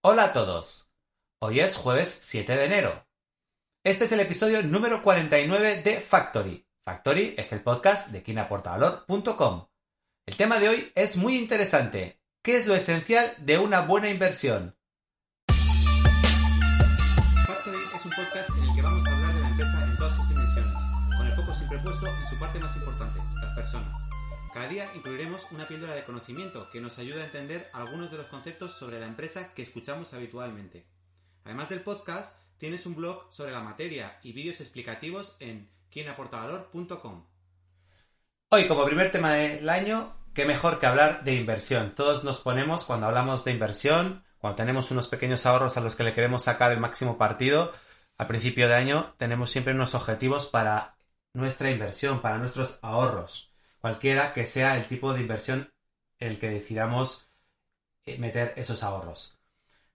Hola a todos. Hoy es jueves 7 de enero. Este es el episodio número 49 de Factory. Factory es el podcast de quienaportavalor.com. El tema de hoy es muy interesante. ¿Qué es lo esencial de una buena inversión? Factory es un podcast en el que vamos a hablar de la empresa en todas sus dimensiones, con el foco siempre puesto en su parte más importante, las personas. Cada día incluiremos una píldora de conocimiento que nos ayuda a entender algunos de los conceptos sobre la empresa que escuchamos habitualmente. Además del podcast, tienes un blog sobre la materia y vídeos explicativos en quienaportavalor.com. Hoy, como primer tema del año, qué mejor que hablar de inversión. Todos nos ponemos cuando hablamos de inversión, cuando tenemos unos pequeños ahorros a los que le queremos sacar el máximo partido, al principio de año tenemos siempre unos objetivos para nuestra inversión, para nuestros ahorros cualquiera que sea el tipo de inversión en el que decidamos eh, meter esos ahorros.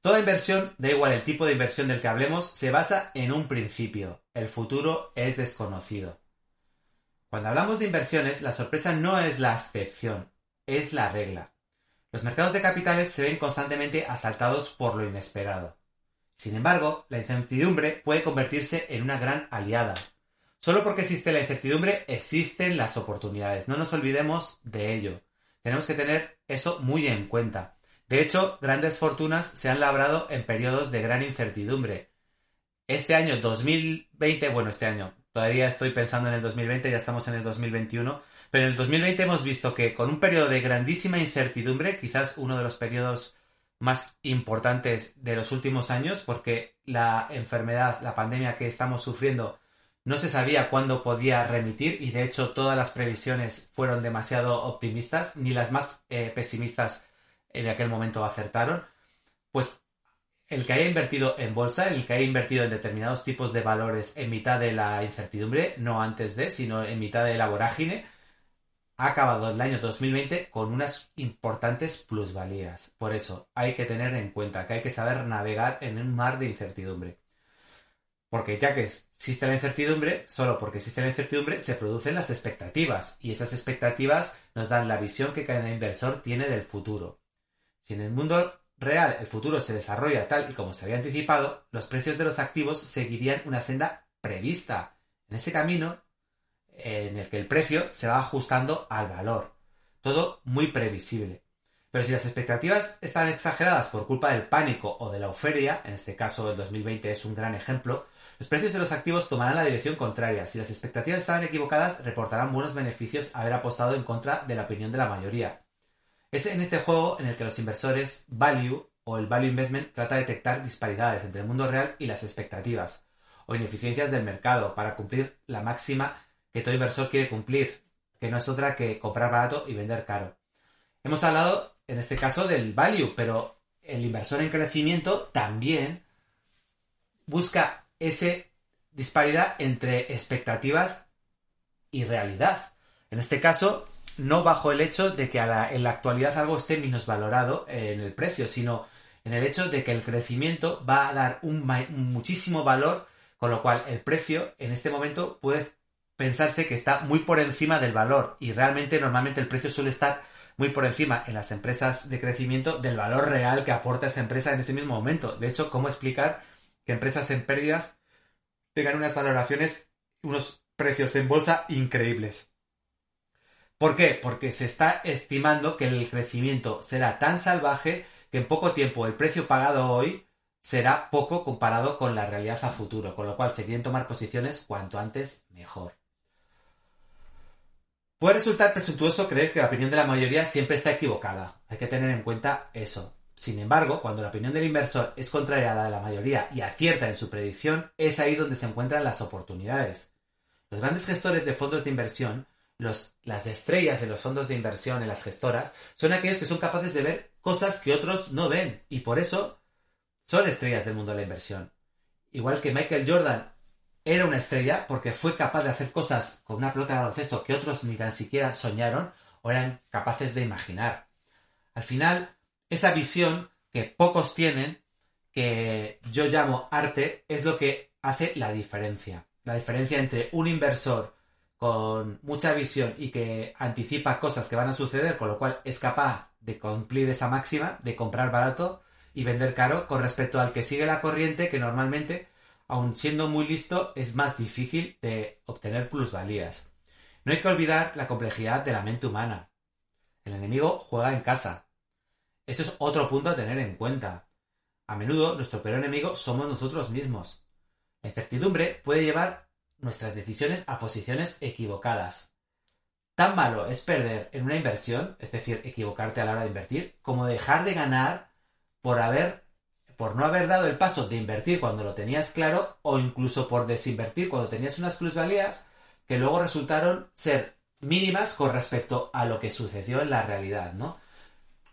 Toda inversión, da igual el tipo de inversión del que hablemos, se basa en un principio. El futuro es desconocido. Cuando hablamos de inversiones, la sorpresa no es la excepción, es la regla. Los mercados de capitales se ven constantemente asaltados por lo inesperado. Sin embargo, la incertidumbre puede convertirse en una gran aliada, Solo porque existe la incertidumbre existen las oportunidades. No nos olvidemos de ello. Tenemos que tener eso muy en cuenta. De hecho, grandes fortunas se han labrado en periodos de gran incertidumbre. Este año 2020, bueno, este año, todavía estoy pensando en el 2020, ya estamos en el 2021, pero en el 2020 hemos visto que con un periodo de grandísima incertidumbre, quizás uno de los periodos más importantes de los últimos años, porque la enfermedad, la pandemia que estamos sufriendo no se sabía cuándo podía remitir y de hecho todas las previsiones fueron demasiado optimistas, ni las más eh, pesimistas en aquel momento acertaron. Pues el que haya invertido en bolsa, el que haya invertido en determinados tipos de valores en mitad de la incertidumbre, no antes de, sino en mitad de la vorágine, ha acabado el año 2020 con unas importantes plusvalías. Por eso hay que tener en cuenta que hay que saber navegar en un mar de incertidumbre. Porque ya que existe la incertidumbre, solo porque existe la incertidumbre se producen las expectativas y esas expectativas nos dan la visión que cada inversor tiene del futuro. Si en el mundo real el futuro se desarrolla tal y como se había anticipado, los precios de los activos seguirían una senda prevista. En ese camino en el que el precio se va ajustando al valor. Todo muy previsible. Pero si las expectativas están exageradas por culpa del pánico o de la euforia, en este caso el 2020 es un gran ejemplo, los precios de los activos tomarán la dirección contraria. Si las expectativas estaban equivocadas, reportarán buenos beneficios haber apostado en contra de la opinión de la mayoría. Es en este juego en el que los inversores value o el value investment trata de detectar disparidades entre el mundo real y las expectativas, o ineficiencias del mercado para cumplir la máxima que todo inversor quiere cumplir, que no es otra que comprar barato y vender caro. Hemos hablado en este caso del value, pero el inversor en crecimiento también busca esa disparidad entre expectativas y realidad. En este caso, no bajo el hecho de que en la actualidad algo esté valorado en el precio, sino en el hecho de que el crecimiento va a dar un, muchísimo valor, con lo cual el precio en este momento puede pensarse que está muy por encima del valor y realmente normalmente el precio suele estar muy por encima en las empresas de crecimiento del valor real que aporta esa empresa en ese mismo momento. De hecho, ¿cómo explicar que empresas en pérdidas tengan unas valoraciones, unos precios en bolsa increíbles. ¿Por qué? Porque se está estimando que el crecimiento será tan salvaje que en poco tiempo el precio pagado hoy será poco comparado con la realidad a futuro, con lo cual se quieren tomar posiciones cuanto antes mejor. Puede resultar presuntuoso creer que la opinión de la mayoría siempre está equivocada. Hay que tener en cuenta eso. Sin embargo, cuando la opinión del inversor es contraria a la de la mayoría y acierta en su predicción, es ahí donde se encuentran las oportunidades. Los grandes gestores de fondos de inversión, las estrellas de los fondos de inversión en las gestoras, son aquellos que son capaces de ver cosas que otros no ven y por eso son estrellas del mundo de la inversión. Igual que Michael Jordan era una estrella porque fue capaz de hacer cosas con una pelota de baloncesto que otros ni tan siquiera soñaron o eran capaces de imaginar. Al final, esa visión que pocos tienen, que yo llamo arte, es lo que hace la diferencia. La diferencia entre un inversor con mucha visión y que anticipa cosas que van a suceder, con lo cual es capaz de cumplir esa máxima de comprar barato y vender caro con respecto al que sigue la corriente que normalmente, aun siendo muy listo, es más difícil de obtener plusvalías. No hay que olvidar la complejidad de la mente humana. El enemigo juega en casa. Ese es otro punto a tener en cuenta. A menudo nuestro peor enemigo somos nosotros mismos. La incertidumbre puede llevar nuestras decisiones a posiciones equivocadas. Tan malo es perder en una inversión, es decir, equivocarte a la hora de invertir, como dejar de ganar por haber por no haber dado el paso de invertir cuando lo tenías claro o incluso por desinvertir cuando tenías unas plusvalías que luego resultaron ser mínimas con respecto a lo que sucedió en la realidad, ¿no?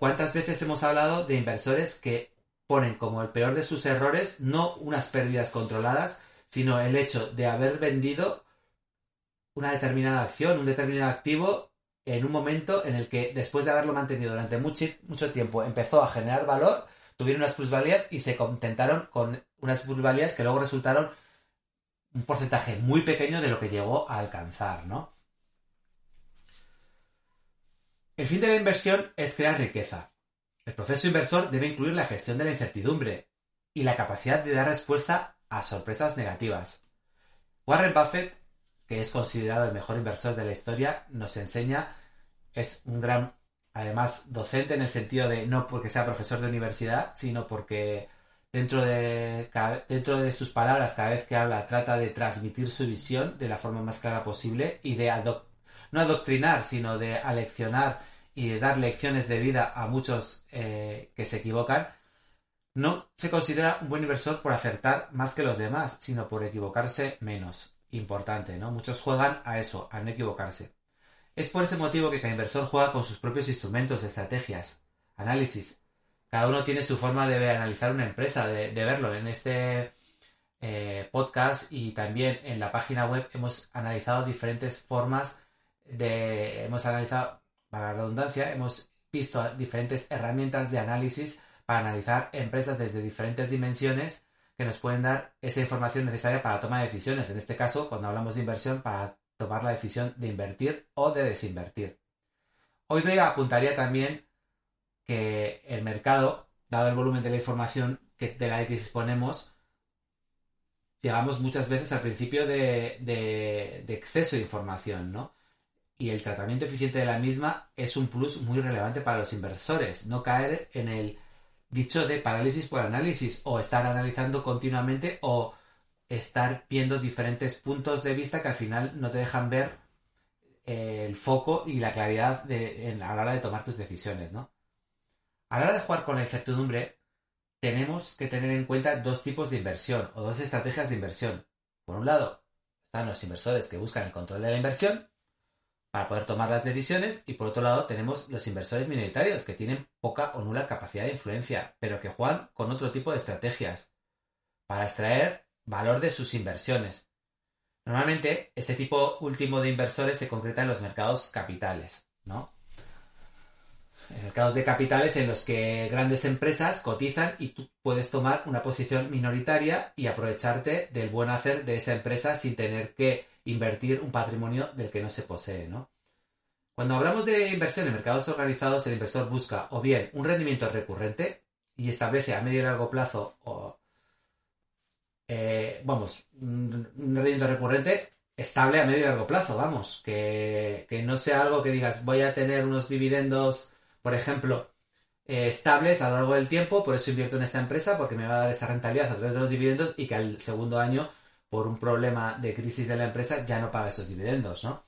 ¿Cuántas veces hemos hablado de inversores que ponen como el peor de sus errores no unas pérdidas controladas, sino el hecho de haber vendido una determinada acción, un determinado activo en un momento en el que después de haberlo mantenido durante mucho, tiempo empezó a generar valor, tuvieron unas plusvalías y se contentaron con unas plusvalías que luego resultaron un porcentaje muy pequeño de lo que llegó a alcanzar, ¿no? El fin de la inversión es crear riqueza. El proceso inversor debe incluir la gestión de la incertidumbre y la capacidad de dar respuesta a sorpresas negativas. Warren Buffett que es considerado el mejor inversor de la historia, nos enseña, es un gran, además, docente en el sentido de no porque sea profesor de universidad, sino porque dentro de, dentro de sus palabras, cada vez que habla, trata de transmitir su visión de la forma más clara posible y de no adoctrinar, sino de aleccionar y de dar lecciones de vida a muchos eh, que se equivocan. No se considera un buen inversor por acertar más que los demás, sino por equivocarse menos importante, ¿no? Muchos juegan a eso, a no equivocarse. Es por ese motivo que cada inversor juega con sus propios instrumentos, estrategias, análisis. Cada uno tiene su forma de analizar una empresa, de, verlo. En este eh, podcast y también en la página web hemos analizado diferentes formas de... Hemos analizado, para la redundancia, hemos visto diferentes herramientas de análisis para analizar empresas desde diferentes dimensiones que nos pueden dar esa información necesaria para la toma de decisiones. En este caso, cuando hablamos de inversión, para tomar la decisión de invertir o de desinvertir. Hoy día apuntaría también que el mercado, dado el volumen de la información de la que disponemos, llegamos muchas veces al principio de exceso de información, ¿no? Y el tratamiento eficiente de la misma es un plus muy relevante para los inversores. No caer en el dicho de parálisis por análisis, o estar analizando continuamente o estar viendo diferentes puntos de vista que al final no te dejan ver eh, el foco y la claridad de, a la hora de tomar tus decisiones, ¿no? A la hora de jugar con la incertidumbre, tenemos que tener en cuenta dos tipos de inversión o dos estrategias de inversión. Por un lado, están los inversores que buscan el control de la inversión para poder tomar las decisiones y por otro lado tenemos los inversores minoritarios que tienen poca o nula capacidad de influencia, pero que juegan con otro tipo de estrategias para extraer valor de sus inversiones. Normalmente este tipo último de inversores se concreta en los mercados capitales, ¿no? En mercados de capitales en los que grandes empresas cotizan y tú puedes tomar una posición minoritaria y aprovecharte del buen hacer de esa empresa sin tener que invertir un patrimonio del que no se posee, ¿no? Cuando hablamos de inversión en mercados organizados, el inversor busca o bien un rendimiento recurrente y establece a medio y largo plazo o, eh, vamos, un rendimiento recurrente estable a medio y largo plazo, vamos, que, no sea algo que digas voy a tener unos dividendos, por ejemplo, eh, estables a lo largo del tiempo, por eso invierto en esta empresa porque me va a dar esa rentabilidad a través de los dividendos y que al segundo año por un problema de crisis de la empresa ya no paga esos dividendos, ¿no?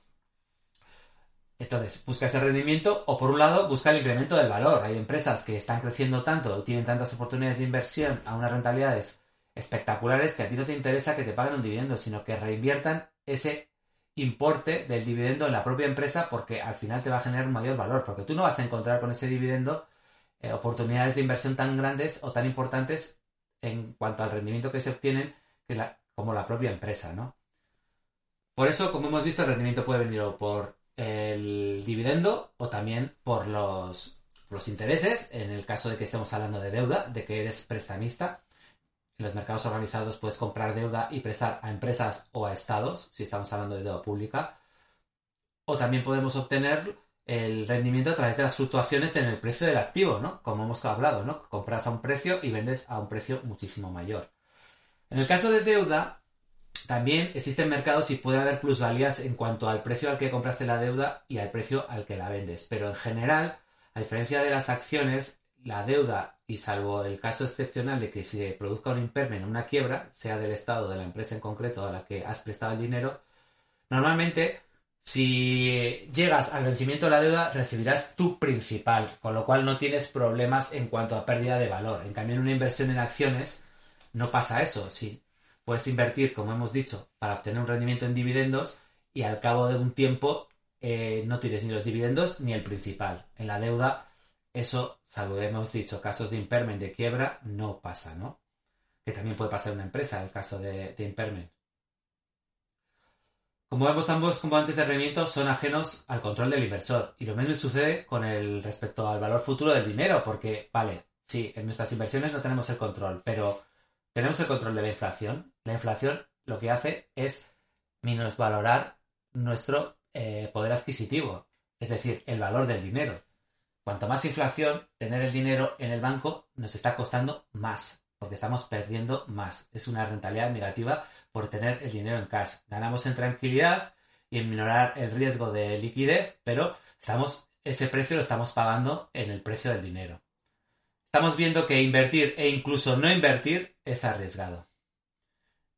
Entonces, busca ese rendimiento o por un lado busca el incremento del valor. Hay empresas que están creciendo tanto o tienen tantas oportunidades de inversión a unas rentabilidades espectaculares que a ti no te interesa que te paguen un dividendo, sino que reinviertan ese importe del dividendo en la propia empresa porque al final te va a generar un mayor valor, porque tú no vas a encontrar con ese dividendo eh, oportunidades de inversión tan grandes o tan importantes en cuanto al rendimiento que se obtienen que la, como la propia empresa, ¿no? Por eso, como hemos visto, el rendimiento puede venir o por el dividendo o también por los, los intereses, en el caso de que estemos hablando de deuda, de que eres prestamista. En los mercados organizados puedes comprar deuda y prestar a empresas o a estados, si estamos hablando de deuda pública. O también podemos obtener el rendimiento a través de las fluctuaciones en el precio del activo, ¿no? Como hemos hablado, ¿no? Compras a un precio y vendes a un precio muchísimo mayor. En el caso de deuda, también existen mercados y puede haber plusvalías en cuanto al precio al que compraste la deuda y al precio al que la vendes. Pero en general, a diferencia de las acciones, la deuda, y salvo el caso excepcional de que se produzca un impairment, una quiebra, sea del Estado de la empresa en concreto a la que has prestado el dinero, normalmente si llegas al vencimiento de la deuda recibirás tu principal, con lo cual no tienes problemas en cuanto a pérdida de valor. En cambio, en una inversión en acciones no pasa eso. Si puedes invertir, como hemos dicho, para obtener un rendimiento en dividendos y al cabo de un tiempo eh, no tienes ni los dividendos ni el principal. En la deuda, eso, salvo hemos dicho, casos de impairment, de quiebra, no pasa, ¿no? Que también puede pasar en una empresa, el caso de, de impairment. Como vemos, ambos componentes de rendimiento son ajenos al control del inversor. Y lo mismo sucede con el respecto al valor futuro del dinero, porque, vale, sí, en nuestras inversiones no tenemos el control, pero tenemos el control de la inflación. La inflación lo que hace es minusvalorar nuestro eh, poder adquisitivo, es decir, el valor del dinero. Cuanto más inflación, tener el dinero en el banco nos está costando más, porque estamos perdiendo más. Es una rentabilidad negativa por tener el dinero en cash. Ganamos en tranquilidad y en minorar el riesgo de liquidez, pero estamos, ese precio lo estamos pagando en el precio del dinero. Estamos viendo que invertir e incluso no invertir es arriesgado.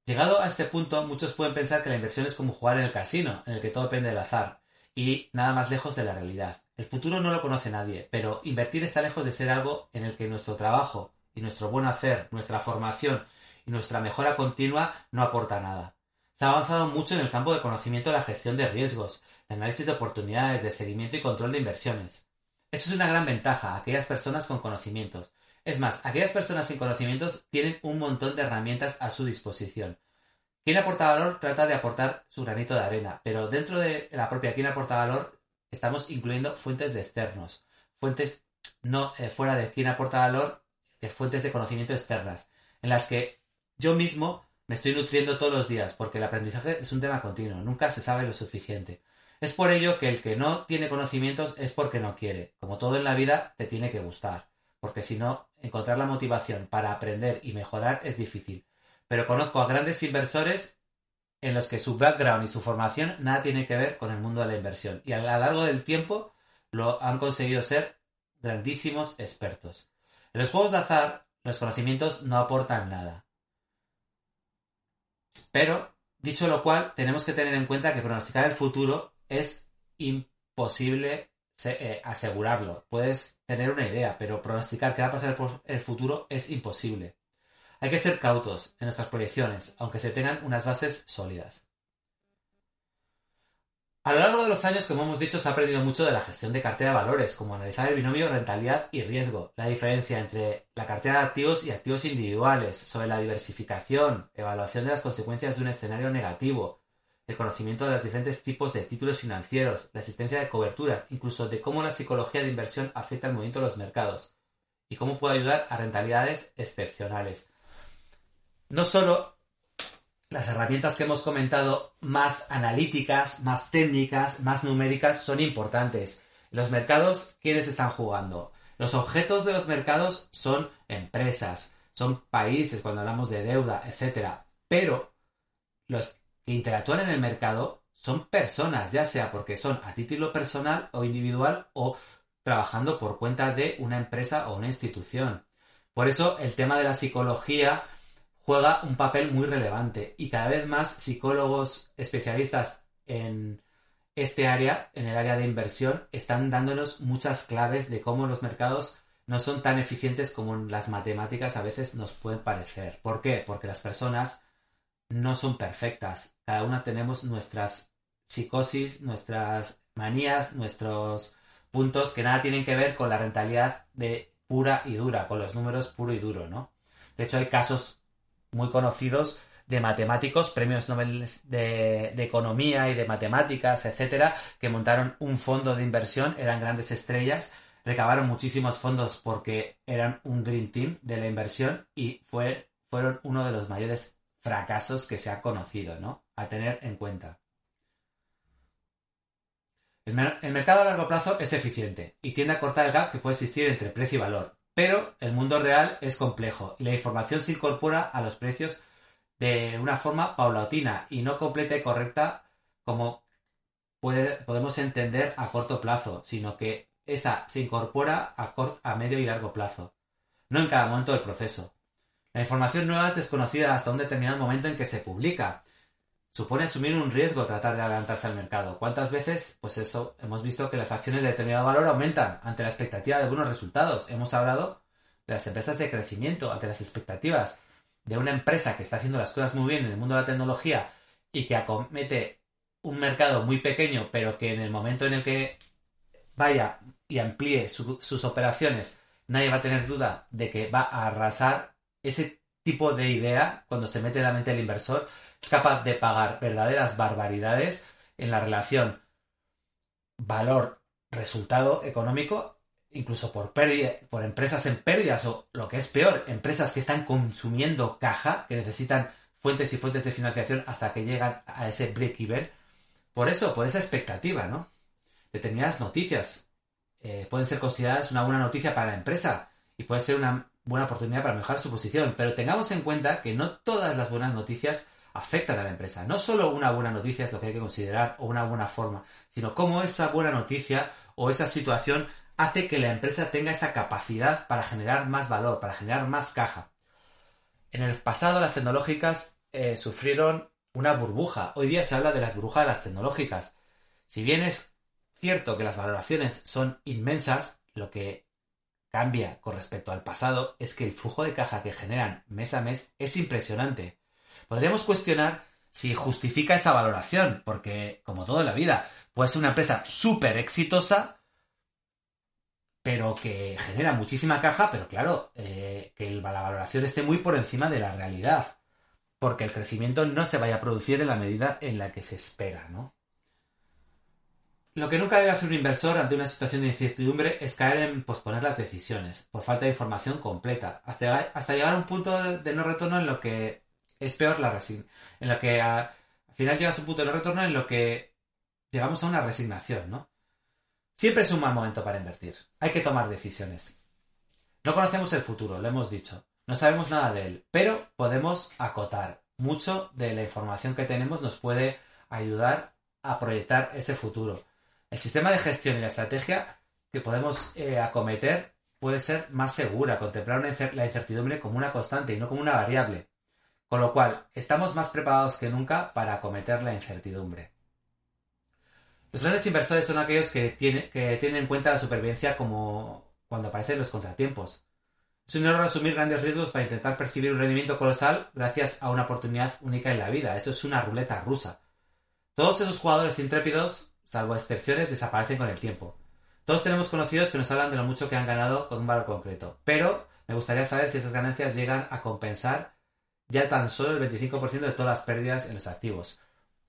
Llegado a este punto, muchos pueden pensar que la inversión es como jugar en el casino, en el que todo depende del azar, y nada más lejos de la realidad. El futuro no lo conoce nadie, pero invertir está lejos de ser algo en el que nuestro trabajo y nuestro buen hacer, nuestra formación y nuestra mejora continua no aporta nada. Se ha avanzado mucho en el campo de conocimiento de la gestión de riesgos, de análisis de oportunidades, de seguimiento y control de inversiones. Eso es una gran ventaja a aquellas personas con conocimientos, es más, aquellas personas sin conocimientos tienen un montón de herramientas a su disposición. Quien aporta valor trata de aportar su granito de arena, pero dentro de la propia quien aporta valor estamos incluyendo fuentes de externos, fuentes no eh, fuera de quien aporta valor, de fuentes de conocimiento externas, en las que yo mismo me estoy nutriendo todos los días, porque el aprendizaje es un tema continuo, nunca se sabe lo suficiente. Es por ello que el que no tiene conocimientos es porque no quiere. Como todo en la vida, te tiene que gustar porque si no, encontrar la motivación para aprender y mejorar es difícil. Pero conozco a grandes inversores en los que su background y su formación nada tiene que ver con el mundo de la inversión y a lo largo del tiempo lo han conseguido ser grandísimos expertos. En los juegos de azar, los conocimientos no aportan nada. Pero, dicho lo cual, tenemos que tener en cuenta que pronosticar el futuro es imposible eh, asegurarlo. Puedes tener una idea, pero pronosticar qué va a pasar por el futuro es imposible. Hay que ser cautos en nuestras proyecciones, aunque se tengan unas bases sólidas. A lo largo de los años, como hemos dicho, se ha aprendido mucho de la gestión de cartera de valores, como analizar el binomio rentabilidad y riesgo, la diferencia entre la cartera de activos y activos individuales, sobre la diversificación, evaluación de las consecuencias de un escenario negativo, el conocimiento de los diferentes tipos de títulos financieros, la existencia de coberturas, incluso de cómo la psicología de inversión afecta el movimiento de los mercados y cómo puede ayudar a rentabilidades excepcionales. No solo las herramientas que hemos comentado más analíticas, más técnicas, más numéricas son importantes. Los mercados, ¿quiénes están jugando? Los objetos de los mercados son empresas, son países cuando hablamos de deuda, etc. Pero los que interactúan en el mercado son personas, ya sea porque son a título personal o individual o trabajando por cuenta de una empresa o una institución. Por eso el tema de la psicología juega un papel muy relevante y cada vez más psicólogos especialistas en este área, en el área de inversión, están dándonos muchas claves de cómo los mercados no son tan eficientes como las matemáticas a veces nos pueden parecer. ¿Por qué? Porque las personas no son perfectas. Cada una tenemos nuestras psicosis, nuestras manías, nuestros puntos que nada tienen que ver con la rentabilidad de pura y dura, con los números puro y duro, ¿no? De hecho, hay casos muy conocidos de matemáticos, premios Nobel de, de, economía y de matemáticas, etcétera, que montaron un fondo de inversión, eran grandes estrellas, recabaron muchísimos fondos porque eran un dream team de la inversión y fue, fueron uno de los mayores fracasos que se ha conocido, ¿no? A tener en cuenta. El, mercado a largo plazo es eficiente y tiende a cortar el gap que puede existir entre precio y valor, pero el mundo real es complejo y la información se incorpora a los precios de una forma paulatina y no completa y correcta como podemos entender a corto plazo, sino que esa se incorpora a, a medio y largo plazo, no en cada momento del proceso. La información nueva es desconocida hasta un determinado momento en que se publica, supone asumir un riesgo tratar de adelantarse al mercado. ¿Cuántas veces? Pues eso, hemos visto que las acciones de determinado valor aumentan ante la expectativa de buenos resultados. Hemos hablado de las empresas de crecimiento, ante las expectativas de una empresa que está haciendo las cosas muy bien en el mundo de la tecnología y que acomete un mercado muy pequeño, pero que en el momento en el que vaya y amplíe sus operaciones, nadie va a tener duda de que va a arrasar ese tipo de idea cuando se mete en la mente del inversor es capaz de pagar verdaderas barbaridades en la relación valor-resultado económico, incluso por, pérdida, por empresas en pérdidas o lo que es peor, empresas que están consumiendo caja, que necesitan fuentes y fuentes de financiación hasta que llegan a ese break-even. Por eso, por esa expectativa, ¿no? Determinadas noticias eh, pueden ser consideradas una buena noticia para la empresa y puede ser una buena oportunidad para mejorar su posición, pero tengamos en cuenta que no todas las buenas noticias afectan a la empresa. No solo una buena noticia es lo que hay que considerar o una buena forma, sino cómo esa buena noticia o esa situación hace que la empresa tenga esa capacidad para generar más valor, para generar más caja. En el pasado las tecnológicas eh, sufrieron una burbuja. Hoy día se habla de las burbujas de las tecnológicas. Si bien es cierto que las valoraciones son inmensas, lo que cambia con respecto al pasado es que el flujo de caja que generan mes a mes es impresionante podríamos cuestionar si justifica esa valoración, porque, como todo en la vida, puede ser una empresa súper exitosa, pero que genera muchísima caja, pero claro, eh, que la valoración esté muy por encima de la realidad, porque el crecimiento no se vaya a producir en la medida en la que se espera, ¿no? Lo que nunca debe hacer un inversor ante una situación de incertidumbre es caer en posponer las decisiones, por falta de información completa, hasta, llegar a un punto de no retorno en lo que es peor la resignación. En lo que al final llegas a un punto de retorno en lo que llegamos a una resignación, ¿no? Siempre es un mal momento para invertir. Hay que tomar decisiones. No conocemos el futuro, lo hemos dicho. No sabemos nada de él, pero podemos acotar. Mucho de la información que tenemos nos puede ayudar a proyectar ese futuro. El sistema de gestión y la estrategia que podemos eh, acometer puede ser más segura, contemplar la incertidumbre como una constante y no como una variable. Con lo cual, estamos más preparados que nunca para acometer la incertidumbre. Los grandes inversores son aquellos que, que tienen en cuenta la supervivencia como cuando aparecen los contratiempos. Es un error asumir grandes riesgos para intentar percibir un rendimiento colosal gracias a una oportunidad única en la vida. Eso es una ruleta rusa. Todos esos jugadores intrépidos, salvo excepciones, desaparecen con el tiempo. Todos tenemos conocidos que nos hablan de lo mucho que han ganado con un valor concreto, pero me gustaría saber si esas ganancias llegan a compensar ya tan solo el 25% de todas las pérdidas en los activos.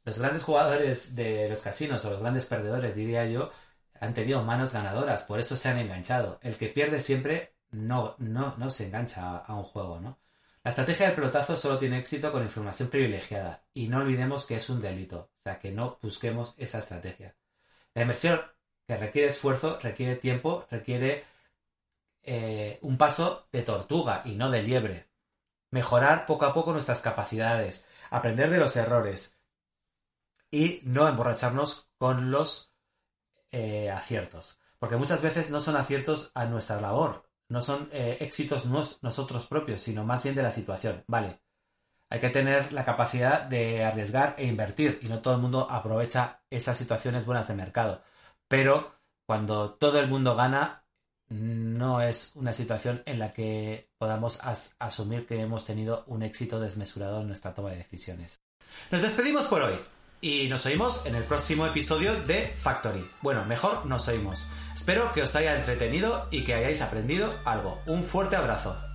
Los grandes jugadores de los casinos o los grandes perdedores, diría yo, han tenido manos ganadoras, por eso se han enganchado. El que pierde siempre no, no, no se engancha a, un juego, ¿no? La estrategia del pelotazo solo tiene éxito con información privilegiada y no olvidemos que es un delito, o sea que no busquemos esa estrategia. La inversión que requiere esfuerzo, requiere tiempo, requiere eh, un paso de tortuga y no de liebre mejorar poco a poco nuestras capacidades, aprender de los errores y no emborracharnos con los eh, aciertos. Porque muchas veces no son aciertos a nuestra labor, no son eh, éxitos nosotros propios, sino más bien de la situación. Vale, hay que tener la capacidad de arriesgar e invertir y no todo el mundo aprovecha esas situaciones buenas de mercado. Pero cuando todo el mundo gana, no es una situación en la que podamos asumir que hemos tenido un éxito desmesurado en nuestra toma de decisiones. Nos despedimos por hoy y nos oímos en el próximo episodio de Factory. Bueno, mejor nos oímos. Espero que os haya entretenido y que hayáis aprendido algo. Un fuerte abrazo.